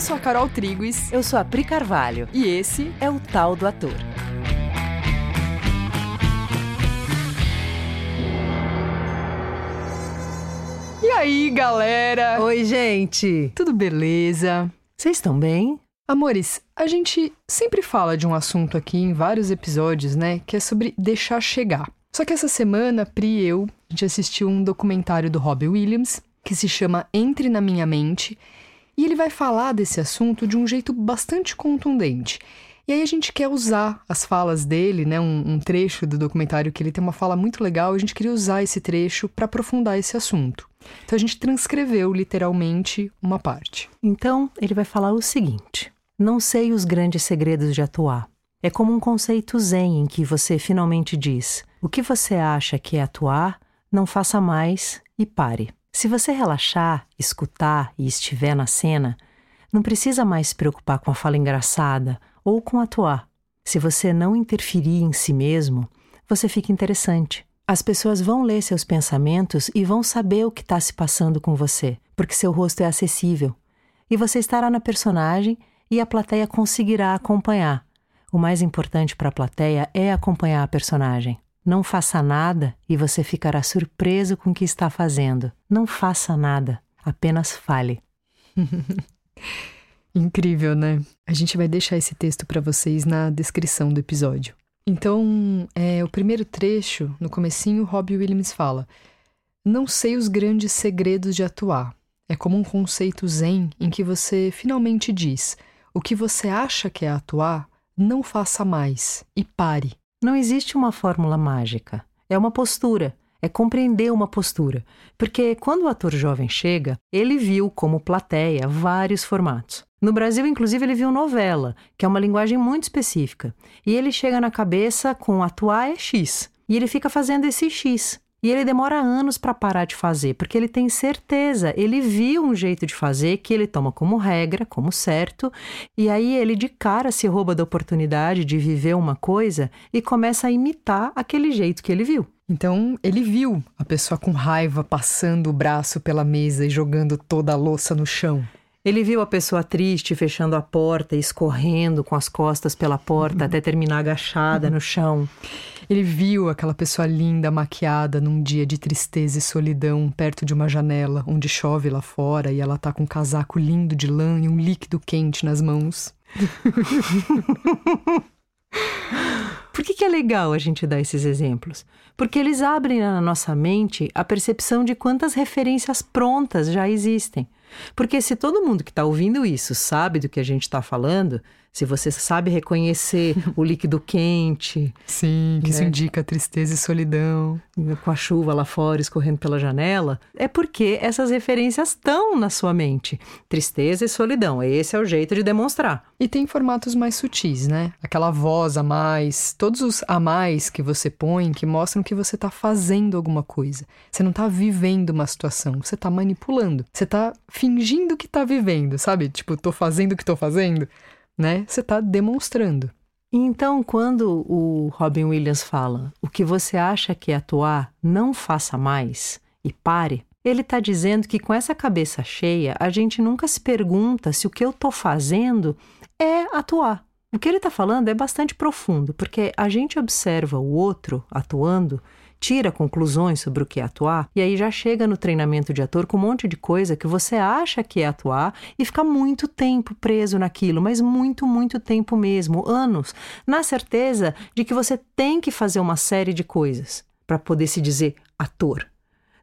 Eu sou a Carol Triguis. Eu sou a Pri Carvalho. E esse é o Tal do Ator. E aí, galera? Oi, gente. Tudo beleza? Vocês estão bem? Amores, a gente sempre fala de um assunto aqui em vários episódios, né? Que é sobre deixar chegar. Só que essa semana, Pri e eu, a gente assistiu um documentário do Robbie Williams que se chama Entre na Minha Mente e ele vai falar desse assunto de um jeito bastante contundente. E aí a gente quer usar as falas dele, né? Um, um trecho do documentário que ele tem uma fala muito legal. A gente queria usar esse trecho para aprofundar esse assunto. Então a gente transcreveu literalmente uma parte. Então ele vai falar o seguinte: Não sei os grandes segredos de atuar. É como um conceito zen em que você finalmente diz: o que você acha que é atuar, não faça mais e pare. Se você relaxar, escutar e estiver na cena, não precisa mais se preocupar com a fala engraçada ou com atuar. Se você não interferir em si mesmo, você fica interessante. As pessoas vão ler seus pensamentos e vão saber o que está se passando com você, porque seu rosto é acessível. E você estará na personagem e a plateia conseguirá acompanhar. O mais importante para a plateia é acompanhar a personagem. Não faça nada e você ficará surpreso com o que está fazendo. Não faça nada, apenas fale. Incrível, né? A gente vai deixar esse texto para vocês na descrição do episódio. Então, é, o primeiro trecho, no comecinho, Robbie Williams fala: Não sei os grandes segredos de atuar. É como um conceito zen em que você finalmente diz: o que você acha que é atuar, não faça mais e pare. Não existe uma fórmula mágica. É uma postura. É compreender uma postura. Porque quando o ator jovem chega, ele viu como plateia vários formatos. No Brasil, inclusive, ele viu novela, que é uma linguagem muito específica. E ele chega na cabeça com atuar é X. E ele fica fazendo esse X. E ele demora anos para parar de fazer, porque ele tem certeza, ele viu um jeito de fazer que ele toma como regra, como certo, e aí ele de cara se rouba da oportunidade de viver uma coisa e começa a imitar aquele jeito que ele viu. Então, ele viu a pessoa com raiva passando o braço pela mesa e jogando toda a louça no chão. Ele viu a pessoa triste fechando a porta e escorrendo com as costas pela porta até terminar agachada no chão. Ele viu aquela pessoa linda, maquiada, num dia de tristeza e solidão, perto de uma janela, onde chove lá fora e ela tá com um casaco lindo de lã e um líquido quente nas mãos. Por que, que é legal a gente dar esses exemplos? Porque eles abrem na nossa mente a percepção de quantas referências prontas já existem. Porque se todo mundo que está ouvindo isso sabe do que a gente está falando, se você sabe reconhecer o líquido quente. Sim, que né? isso indica tristeza e solidão. Com a chuva lá fora escorrendo pela janela, é porque essas referências estão na sua mente. Tristeza e solidão, esse é o jeito de demonstrar. E tem formatos mais sutis, né? Aquela voz a mais, todos os a mais que você põe que mostram que você está fazendo alguma coisa. Você não está vivendo uma situação, você está manipulando. Você está fingindo que está vivendo, sabe? Tipo, tô fazendo o que tô fazendo né? Você está demonstrando. Então, quando o Robin Williams fala o que você acha que é atuar, não faça mais e pare, ele está dizendo que com essa cabeça cheia, a gente nunca se pergunta se o que eu estou fazendo é atuar. O que ele está falando é bastante profundo, porque a gente observa o outro atuando tira conclusões sobre o que é atuar e aí já chega no treinamento de ator com um monte de coisa que você acha que é atuar e fica muito tempo preso naquilo, mas muito, muito tempo mesmo, anos, na certeza de que você tem que fazer uma série de coisas para poder se dizer ator.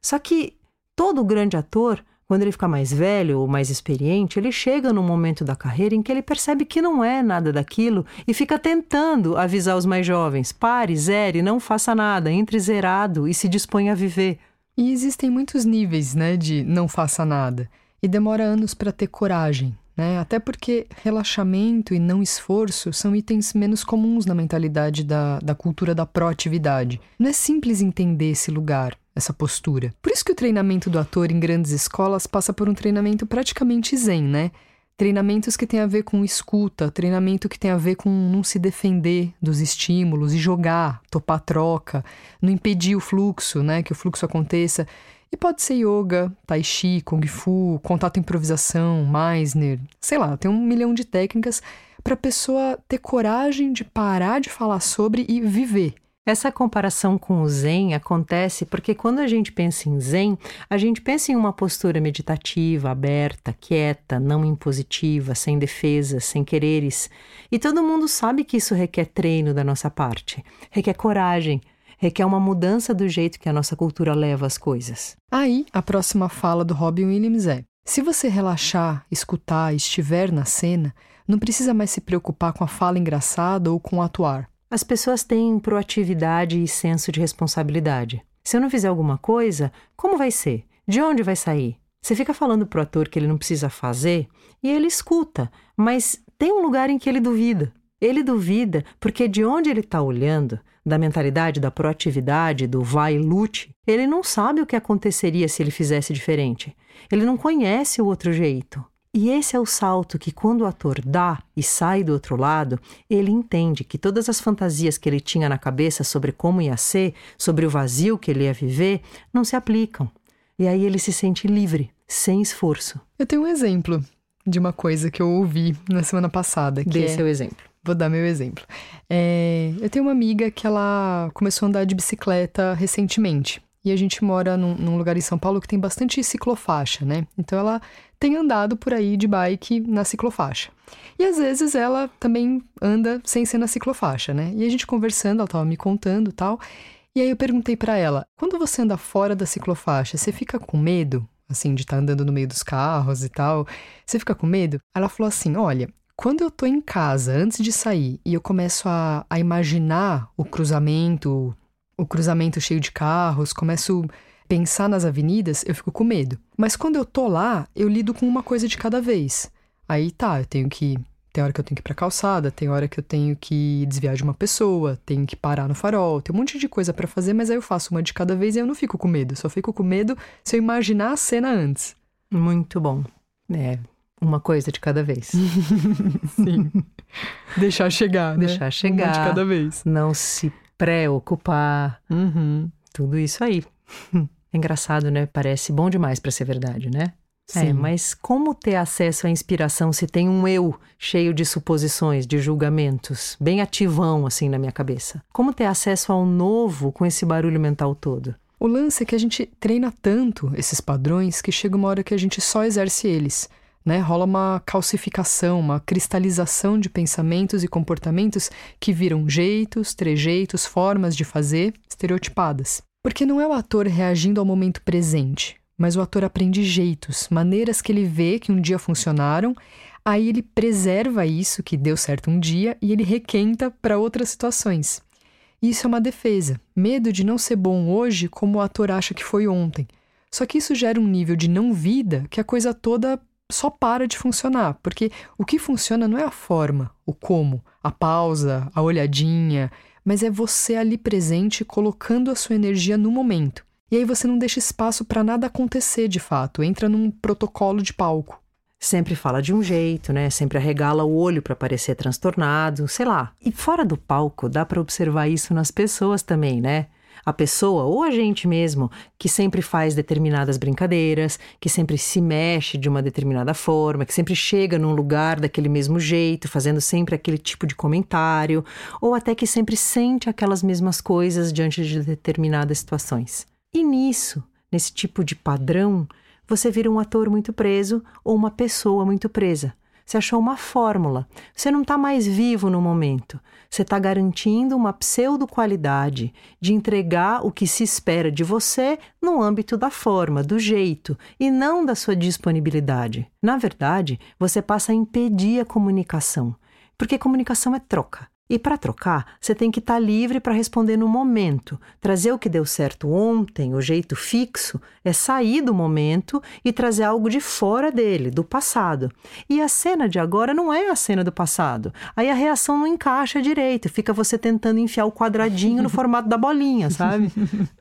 Só que todo grande ator quando ele fica mais velho ou mais experiente, ele chega num momento da carreira em que ele percebe que não é nada daquilo e fica tentando avisar os mais jovens: pare, zere, não faça nada, entre zerado e se dispõe a viver. E existem muitos níveis, né, de não faça nada. E demora anos para ter coragem, né? Até porque relaxamento e não esforço são itens menos comuns na mentalidade da, da cultura da proatividade. Não é simples entender esse lugar, essa postura. Por isso que o treinamento do ator em grandes escolas passa por um treinamento praticamente zen, né? Treinamentos que têm a ver com escuta, treinamento que tem a ver com não se defender dos estímulos e jogar, topar troca, não impedir o fluxo, né? Que o fluxo aconteça. E pode ser yoga, tai chi, kung fu, contato improvisação, Meisner, sei lá, tem um milhão de técnicas para a pessoa ter coragem de parar de falar sobre e viver. Essa comparação com o Zen acontece porque quando a gente pensa em Zen, a gente pensa em uma postura meditativa, aberta, quieta, não impositiva, sem defesas, sem quereres. E todo mundo sabe que isso requer treino da nossa parte, requer coragem, requer uma mudança do jeito que a nossa cultura leva as coisas. Aí, a próxima fala do Robin Williams é: se você relaxar, escutar, estiver na cena, não precisa mais se preocupar com a fala engraçada ou com o atuar. As pessoas têm proatividade e senso de responsabilidade. Se eu não fizer alguma coisa, como vai ser? De onde vai sair? Você fica falando pro ator que ele não precisa fazer e ele escuta, mas tem um lugar em que ele duvida. Ele duvida porque de onde ele está olhando, da mentalidade da proatividade, do vai e lute, ele não sabe o que aconteceria se ele fizesse diferente. Ele não conhece o outro jeito. E esse é o salto que, quando o ator dá e sai do outro lado, ele entende que todas as fantasias que ele tinha na cabeça sobre como ia ser, sobre o vazio que ele ia viver, não se aplicam. E aí ele se sente livre, sem esforço. Eu tenho um exemplo de uma coisa que eu ouvi na semana passada. Que Dê é... seu exemplo. Vou dar meu exemplo. É... Eu tenho uma amiga que ela começou a andar de bicicleta recentemente. E a gente mora num, num, lugar em São Paulo que tem bastante ciclofaixa, né? Então ela tem andado por aí de bike na ciclofaixa. E às vezes ela também anda sem ser na ciclofaixa, né? E a gente conversando, ela tava me contando tal. E aí eu perguntei para ela: quando você anda fora da ciclofaixa, você fica com medo? Assim, de estar tá andando no meio dos carros e tal. Você fica com medo? Ela falou assim: olha, quando eu tô em casa, antes de sair, e eu começo a, a imaginar o cruzamento, o cruzamento cheio de carros, começo a pensar nas avenidas, eu fico com medo. Mas quando eu tô lá, eu lido com uma coisa de cada vez. Aí tá, eu tenho que. Tem hora que eu tenho que ir pra calçada, tem hora que eu tenho que desviar de uma pessoa, tenho que parar no farol, tem um monte de coisa para fazer, mas aí eu faço uma de cada vez e eu não fico com medo. Só fico com medo se eu imaginar a cena antes. Muito bom. É, uma coisa de cada vez. Sim. Deixar chegar, né? Deixar chegar. Uma de cada vez. Não se preocupar. Uhum. Tudo isso aí. É engraçado, né? Parece bom demais para ser verdade, né? Sim. É, mas como ter acesso à inspiração se tem um eu cheio de suposições, de julgamentos, bem ativão assim na minha cabeça? Como ter acesso ao novo com esse barulho mental todo? O lance é que a gente treina tanto esses padrões que chega uma hora que a gente só exerce eles né? Rola uma calcificação, uma cristalização de pensamentos e comportamentos que viram jeitos, trejeitos, formas de fazer estereotipadas. Porque não é o ator reagindo ao momento presente, mas o ator aprende jeitos, maneiras que ele vê que um dia funcionaram, aí ele preserva isso que deu certo um dia e ele requenta para outras situações. Isso é uma defesa, medo de não ser bom hoje como o ator acha que foi ontem. Só que isso gera um nível de não vida que a coisa toda só para de funcionar, porque o que funciona não é a forma, o como, a pausa, a olhadinha, mas é você ali presente colocando a sua energia no momento. E aí você não deixa espaço para nada acontecer de fato, entra num protocolo de palco. Sempre fala de um jeito, né? Sempre arregala o olho para parecer transtornado, sei lá. E fora do palco, dá para observar isso nas pessoas também, né? A pessoa ou a gente mesmo que sempre faz determinadas brincadeiras, que sempre se mexe de uma determinada forma, que sempre chega num lugar daquele mesmo jeito, fazendo sempre aquele tipo de comentário, ou até que sempre sente aquelas mesmas coisas diante de determinadas situações. E nisso, nesse tipo de padrão, você vira um ator muito preso ou uma pessoa muito presa. Você achou uma fórmula. Você não está mais vivo no momento. Você está garantindo uma pseudo-qualidade de entregar o que se espera de você no âmbito da forma, do jeito, e não da sua disponibilidade. Na verdade, você passa a impedir a comunicação, porque comunicação é troca. E para trocar, você tem que estar tá livre para responder no momento. Trazer o que deu certo ontem, o jeito fixo, é sair do momento e trazer algo de fora dele, do passado. E a cena de agora não é a cena do passado. Aí a reação não encaixa direito, fica você tentando enfiar o quadradinho no formato da bolinha, sabe?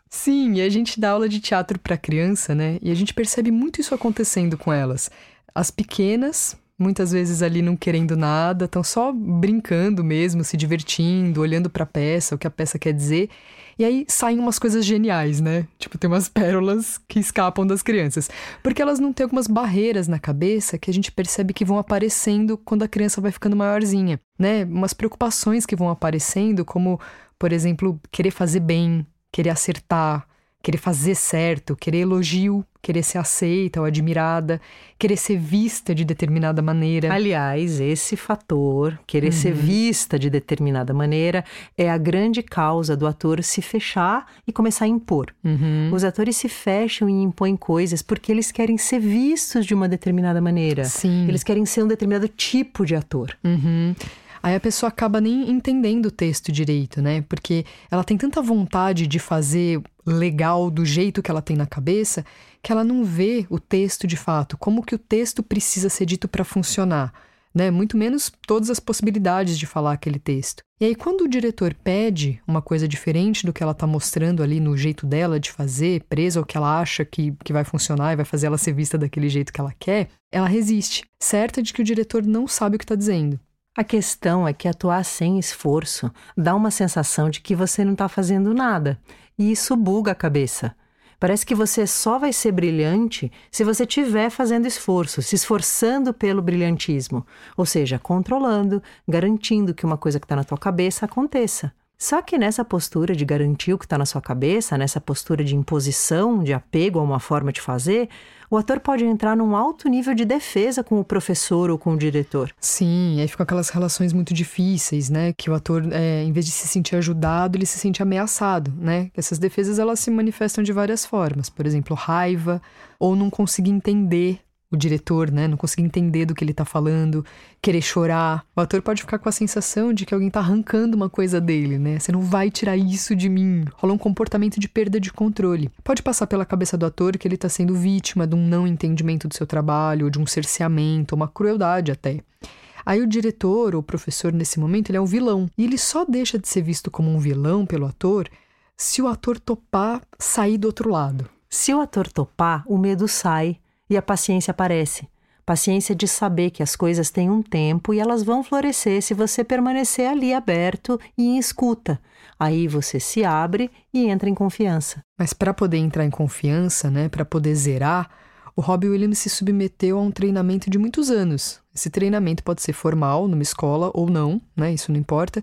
Sim, e a gente dá aula de teatro para criança, né? E a gente percebe muito isso acontecendo com elas. As pequenas muitas vezes ali não querendo nada, estão só brincando mesmo, se divertindo, olhando para a peça, o que a peça quer dizer. E aí saem umas coisas geniais, né? Tipo, tem umas pérolas que escapam das crianças. Porque elas não têm algumas barreiras na cabeça que a gente percebe que vão aparecendo quando a criança vai ficando maiorzinha, né? Umas preocupações que vão aparecendo, como, por exemplo, querer fazer bem, querer acertar, querer fazer certo, querer elogio, querer ser aceita ou admirada, querer ser vista de determinada maneira. Aliás, esse fator, querer uhum. ser vista de determinada maneira, é a grande causa do ator se fechar e começar a impor. Uhum. Os atores se fecham e impõem coisas porque eles querem ser vistos de uma determinada maneira. Sim. Eles querem ser um determinado tipo de ator. Uhum. Aí a pessoa acaba nem entendendo o texto direito, né? Porque ela tem tanta vontade de fazer legal do jeito que ela tem na cabeça que ela não vê o texto de fato, como que o texto precisa ser dito para funcionar. Né? Muito menos todas as possibilidades de falar aquele texto. E aí, quando o diretor pede uma coisa diferente do que ela está mostrando ali no jeito dela de fazer, presa ao que ela acha que, que vai funcionar e vai fazer ela ser vista daquele jeito que ela quer, ela resiste, certa de que o diretor não sabe o que está dizendo. A questão é que atuar sem esforço dá uma sensação de que você não está fazendo nada, e isso buga a cabeça. Parece que você só vai ser brilhante se você estiver fazendo esforço, se esforçando pelo brilhantismo, ou seja, controlando, garantindo que uma coisa que está na tua cabeça aconteça. Só que nessa postura de garantir o que está na sua cabeça, nessa postura de imposição, de apego a uma forma de fazer, o ator pode entrar num alto nível de defesa com o professor ou com o diretor. Sim, aí ficam aquelas relações muito difíceis, né? Que o ator, é, em vez de se sentir ajudado, ele se sente ameaçado, né? Essas defesas elas se manifestam de várias formas, por exemplo, raiva ou não conseguir entender o diretor, né, não conseguir entender do que ele tá falando, querer chorar. O ator pode ficar com a sensação de que alguém tá arrancando uma coisa dele, né? Você não vai tirar isso de mim. Rola um comportamento de perda de controle. Pode passar pela cabeça do ator que ele tá sendo vítima de um não entendimento do seu trabalho, ou de um cerceamento, uma crueldade até. Aí o diretor ou o professor nesse momento, ele é um vilão. E ele só deixa de ser visto como um vilão pelo ator se o ator topar sair do outro lado. Se o ator topar, o medo sai e a paciência aparece. Paciência de saber que as coisas têm um tempo e elas vão florescer se você permanecer ali aberto e em escuta. Aí você se abre e entra em confiança. Mas para poder entrar em confiança, né, para poder zerar, o Robbie Williams se submeteu a um treinamento de muitos anos. Esse treinamento pode ser formal, numa escola ou não, né? Isso não importa.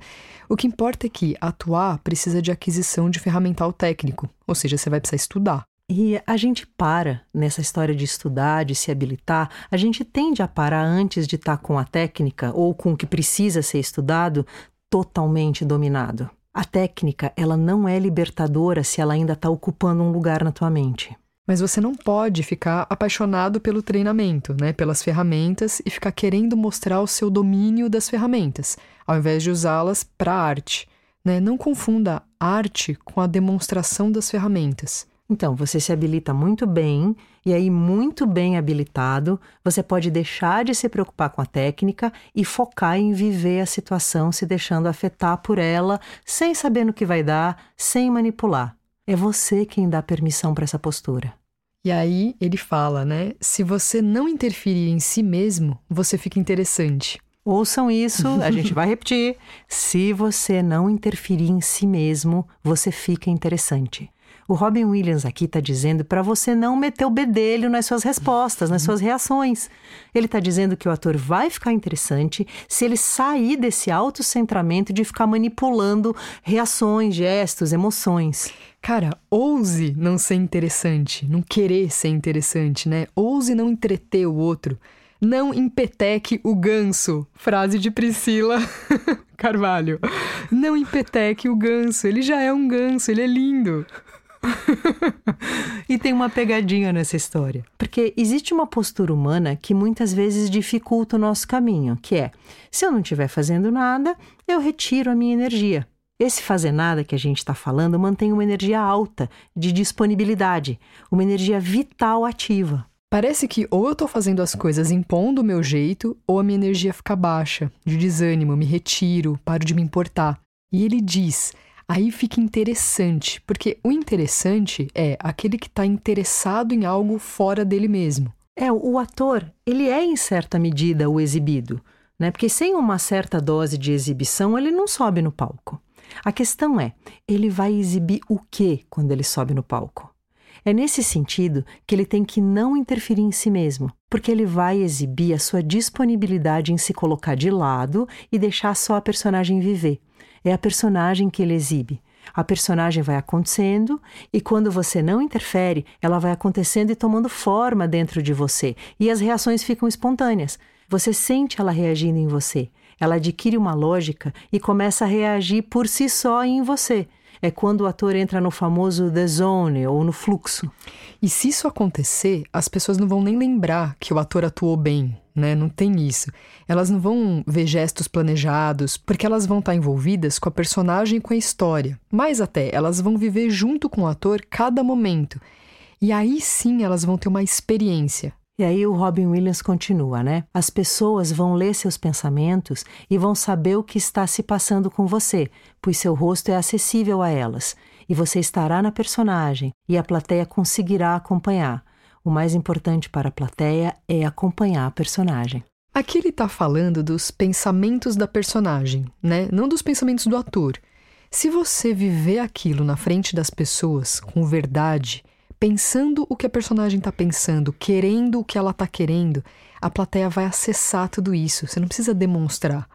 O que importa é que atuar precisa de aquisição de ferramental técnico, ou seja, você vai precisar estudar. E a gente para nessa história de estudar, de se habilitar, a gente tende a parar antes de estar com a técnica ou com o que precisa ser estudado totalmente dominado. A técnica, ela não é libertadora se ela ainda está ocupando um lugar na tua mente. Mas você não pode ficar apaixonado pelo treinamento, né, pelas ferramentas e ficar querendo mostrar o seu domínio das ferramentas, ao invés de usá-las para arte. Né? Não confunda arte com a demonstração das ferramentas. Então, você se habilita muito bem, e aí, muito bem habilitado, você pode deixar de se preocupar com a técnica e focar em viver a situação, se deixando afetar por ela, sem saber no que vai dar, sem manipular. É você quem dá permissão para essa postura. E aí ele fala, né? Se você não interferir em si mesmo, você fica interessante. Ouçam isso, a gente vai repetir. Se você não interferir em si mesmo, você fica interessante. O Robin Williams aqui está dizendo para você não meter o bedelho nas suas respostas, nas suas reações. Ele está dizendo que o ator vai ficar interessante se ele sair desse autocentramento de ficar manipulando reações, gestos, emoções. Cara, ouse não ser interessante, não querer ser interessante, né? Ouse não entreter o outro. Não empeteque o ganso. Frase de Priscila Carvalho. Não empeteque o ganso. Ele já é um ganso, ele é lindo. e tem uma pegadinha nessa história. Porque existe uma postura humana que muitas vezes dificulta o nosso caminho, que é: se eu não estiver fazendo nada, eu retiro a minha energia. Esse fazer nada que a gente está falando mantém uma energia alta de disponibilidade, uma energia vital ativa. Parece que ou eu estou fazendo as coisas impondo o meu jeito, ou a minha energia fica baixa, de desânimo, me retiro, paro de me importar. E ele diz: Aí fica interessante, porque o interessante é aquele que está interessado em algo fora dele mesmo. É, o ator, ele é em certa medida o exibido, né? Porque sem uma certa dose de exibição, ele não sobe no palco. A questão é, ele vai exibir o que quando ele sobe no palco? É nesse sentido que ele tem que não interferir em si mesmo, porque ele vai exibir a sua disponibilidade em se colocar de lado e deixar só a personagem viver. É a personagem que ele exibe. A personagem vai acontecendo e quando você não interfere, ela vai acontecendo e tomando forma dentro de você, e as reações ficam espontâneas. Você sente ela reagindo em você. Ela adquire uma lógica e começa a reagir por si só em você é quando o ator entra no famoso the zone ou no fluxo. E se isso acontecer, as pessoas não vão nem lembrar que o ator atuou bem, né? Não tem isso. Elas não vão ver gestos planejados, porque elas vão estar envolvidas com a personagem e com a história. Mais até, elas vão viver junto com o ator cada momento. E aí sim elas vão ter uma experiência. E aí o Robin Williams continua, né? As pessoas vão ler seus pensamentos e vão saber o que está se passando com você, pois seu rosto é acessível a elas, e você estará na personagem e a plateia conseguirá acompanhar. O mais importante para a plateia é acompanhar a personagem. Aqui ele está falando dos pensamentos da personagem, né? Não dos pensamentos do ator. Se você viver aquilo na frente das pessoas com verdade, pensando o que a personagem está pensando, querendo o que ela está querendo, a plateia vai acessar tudo isso. Você não precisa demonstrar.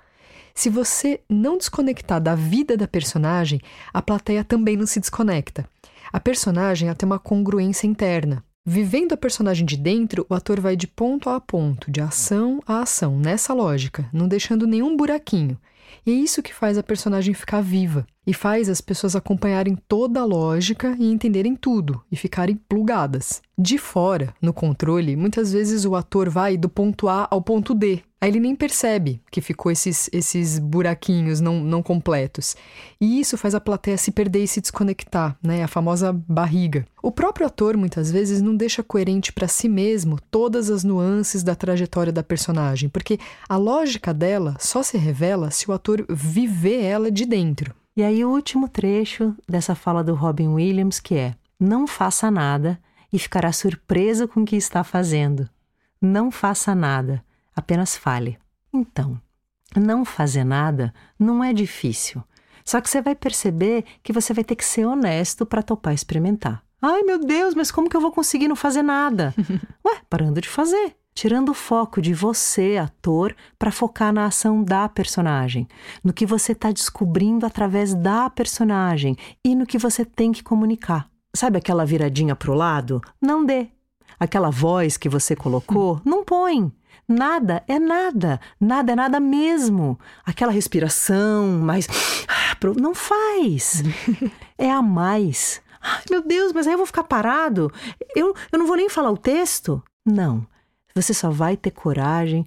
Se você não desconectar da vida da personagem, a plateia também não se desconecta. A personagem tem uma congruência interna. Vivendo a personagem de dentro, o ator vai de ponto a ponto, de ação a ação, nessa lógica, não deixando nenhum buraquinho. E é isso que faz a personagem ficar viva e faz as pessoas acompanharem toda a lógica e entenderem tudo e ficarem plugadas. De fora, no controle, muitas vezes o ator vai do ponto A ao ponto D. Aí ele nem percebe que ficou esses, esses buraquinhos não, não completos. E isso faz a plateia se perder e se desconectar, né? A famosa barriga. O próprio ator, muitas vezes, não deixa coerente para si mesmo todas as nuances da trajetória da personagem, porque a lógica dela só se revela se o ator viver ela de dentro. E aí, o último trecho dessa fala do Robin Williams, que é: Não faça nada e ficará surpreso com o que está fazendo. Não faça nada, apenas fale. Então, não fazer nada não é difícil. Só que você vai perceber que você vai ter que ser honesto para topar experimentar. Ai, meu Deus, mas como que eu vou conseguir não fazer nada? Ué, parando de fazer tirando o foco de você, ator, para focar na ação da personagem, no que você está descobrindo através da personagem e no que você tem que comunicar. Sabe aquela viradinha para o lado? Não dê. Aquela voz que você colocou, não põe. Nada é nada, nada é nada mesmo. Aquela respiração mais. Não faz. É a mais. Ai, meu Deus, mas aí eu vou ficar parado? Eu, eu não vou nem falar o texto? Não. Você só vai ter coragem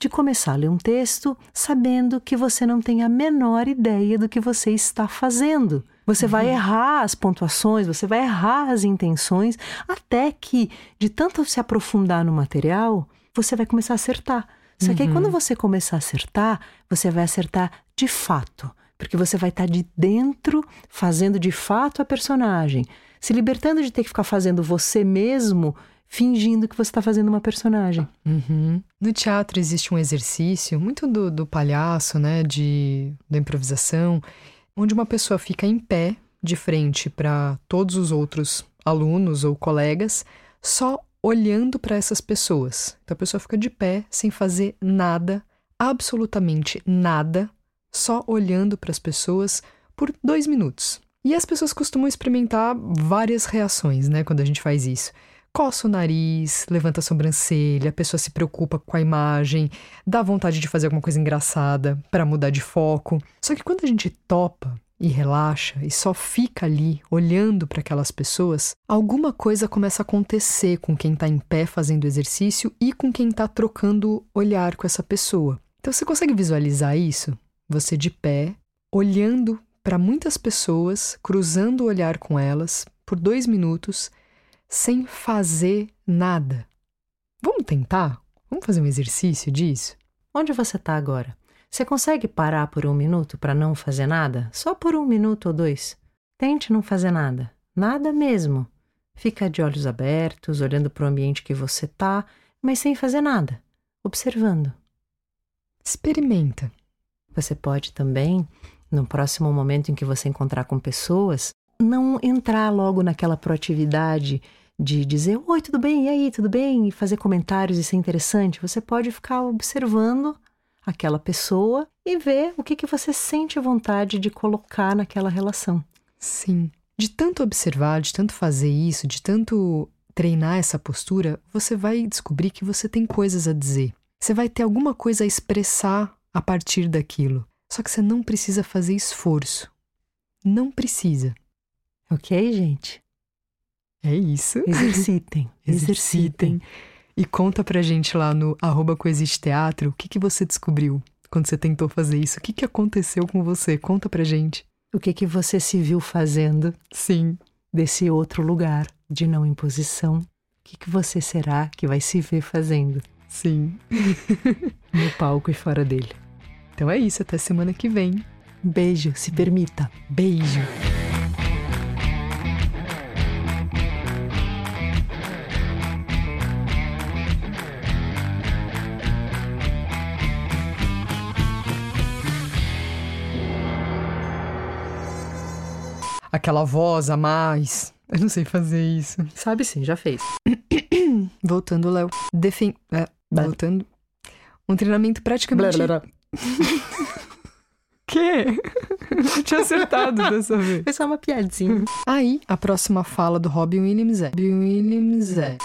de começar a ler um texto sabendo que você não tem a menor ideia do que você está fazendo. Você uhum. vai errar as pontuações, você vai errar as intenções, até que, de tanto se aprofundar no material, você vai começar a acertar. Só que aí, quando uhum. você começar a acertar, você vai acertar de fato. Porque você vai estar de dentro, fazendo de fato a personagem, se libertando de ter que ficar fazendo você mesmo fingindo que você está fazendo uma personagem. Uhum. No teatro existe um exercício muito do, do palhaço, né, de, da improvisação, onde uma pessoa fica em pé de frente para todos os outros alunos ou colegas, só olhando para essas pessoas. Então a pessoa fica de pé, sem fazer nada, absolutamente nada, só olhando para as pessoas por dois minutos. E as pessoas costumam experimentar várias reações, né, quando a gente faz isso coça o nariz, levanta a sobrancelha, a pessoa se preocupa com a imagem, dá vontade de fazer alguma coisa engraçada para mudar de foco. Só que quando a gente topa e relaxa e só fica ali olhando para aquelas pessoas, alguma coisa começa a acontecer com quem está em pé fazendo exercício e com quem está trocando olhar com essa pessoa. Então você consegue visualizar isso? Você de pé, olhando para muitas pessoas, cruzando o olhar com elas por dois minutos sem fazer nada. Vamos tentar? Vamos fazer um exercício disso? Onde você está agora? Você consegue parar por um minuto para não fazer nada? Só por um minuto ou dois. Tente não fazer nada. Nada mesmo. Fica de olhos abertos, olhando para o ambiente que você está, mas sem fazer nada, observando. Experimenta. Você pode também, no próximo momento em que você encontrar com pessoas, não entrar logo naquela proatividade de dizer oi, tudo bem, e aí, tudo bem, e fazer comentários e ser interessante. Você pode ficar observando aquela pessoa e ver o que, que você sente vontade de colocar naquela relação. Sim. De tanto observar, de tanto fazer isso, de tanto treinar essa postura, você vai descobrir que você tem coisas a dizer. Você vai ter alguma coisa a expressar a partir daquilo. Só que você não precisa fazer esforço. Não precisa. Ok, gente? É isso. Exercitem. Exercitem. E conta pra gente lá no arroba Coexiste Teatro o que, que você descobriu quando você tentou fazer isso. O que, que aconteceu com você? Conta pra gente. O que, que você se viu fazendo Sim. desse outro lugar de não imposição? O que, que você será que vai se ver fazendo Sim. no palco e fora dele? Então é isso. Até semana que vem. Beijo, se permita. Beijo. Aquela voz a mais. Eu não sei fazer isso. Sabe sim, já fez. Voltando, Léo. Defen... É, Blá. voltando. Um treinamento praticamente. Quê? Eu tinha acertado dessa vez. Foi só uma piadinha. Aí, a próxima fala do Robin Williams é: Robin Williams é.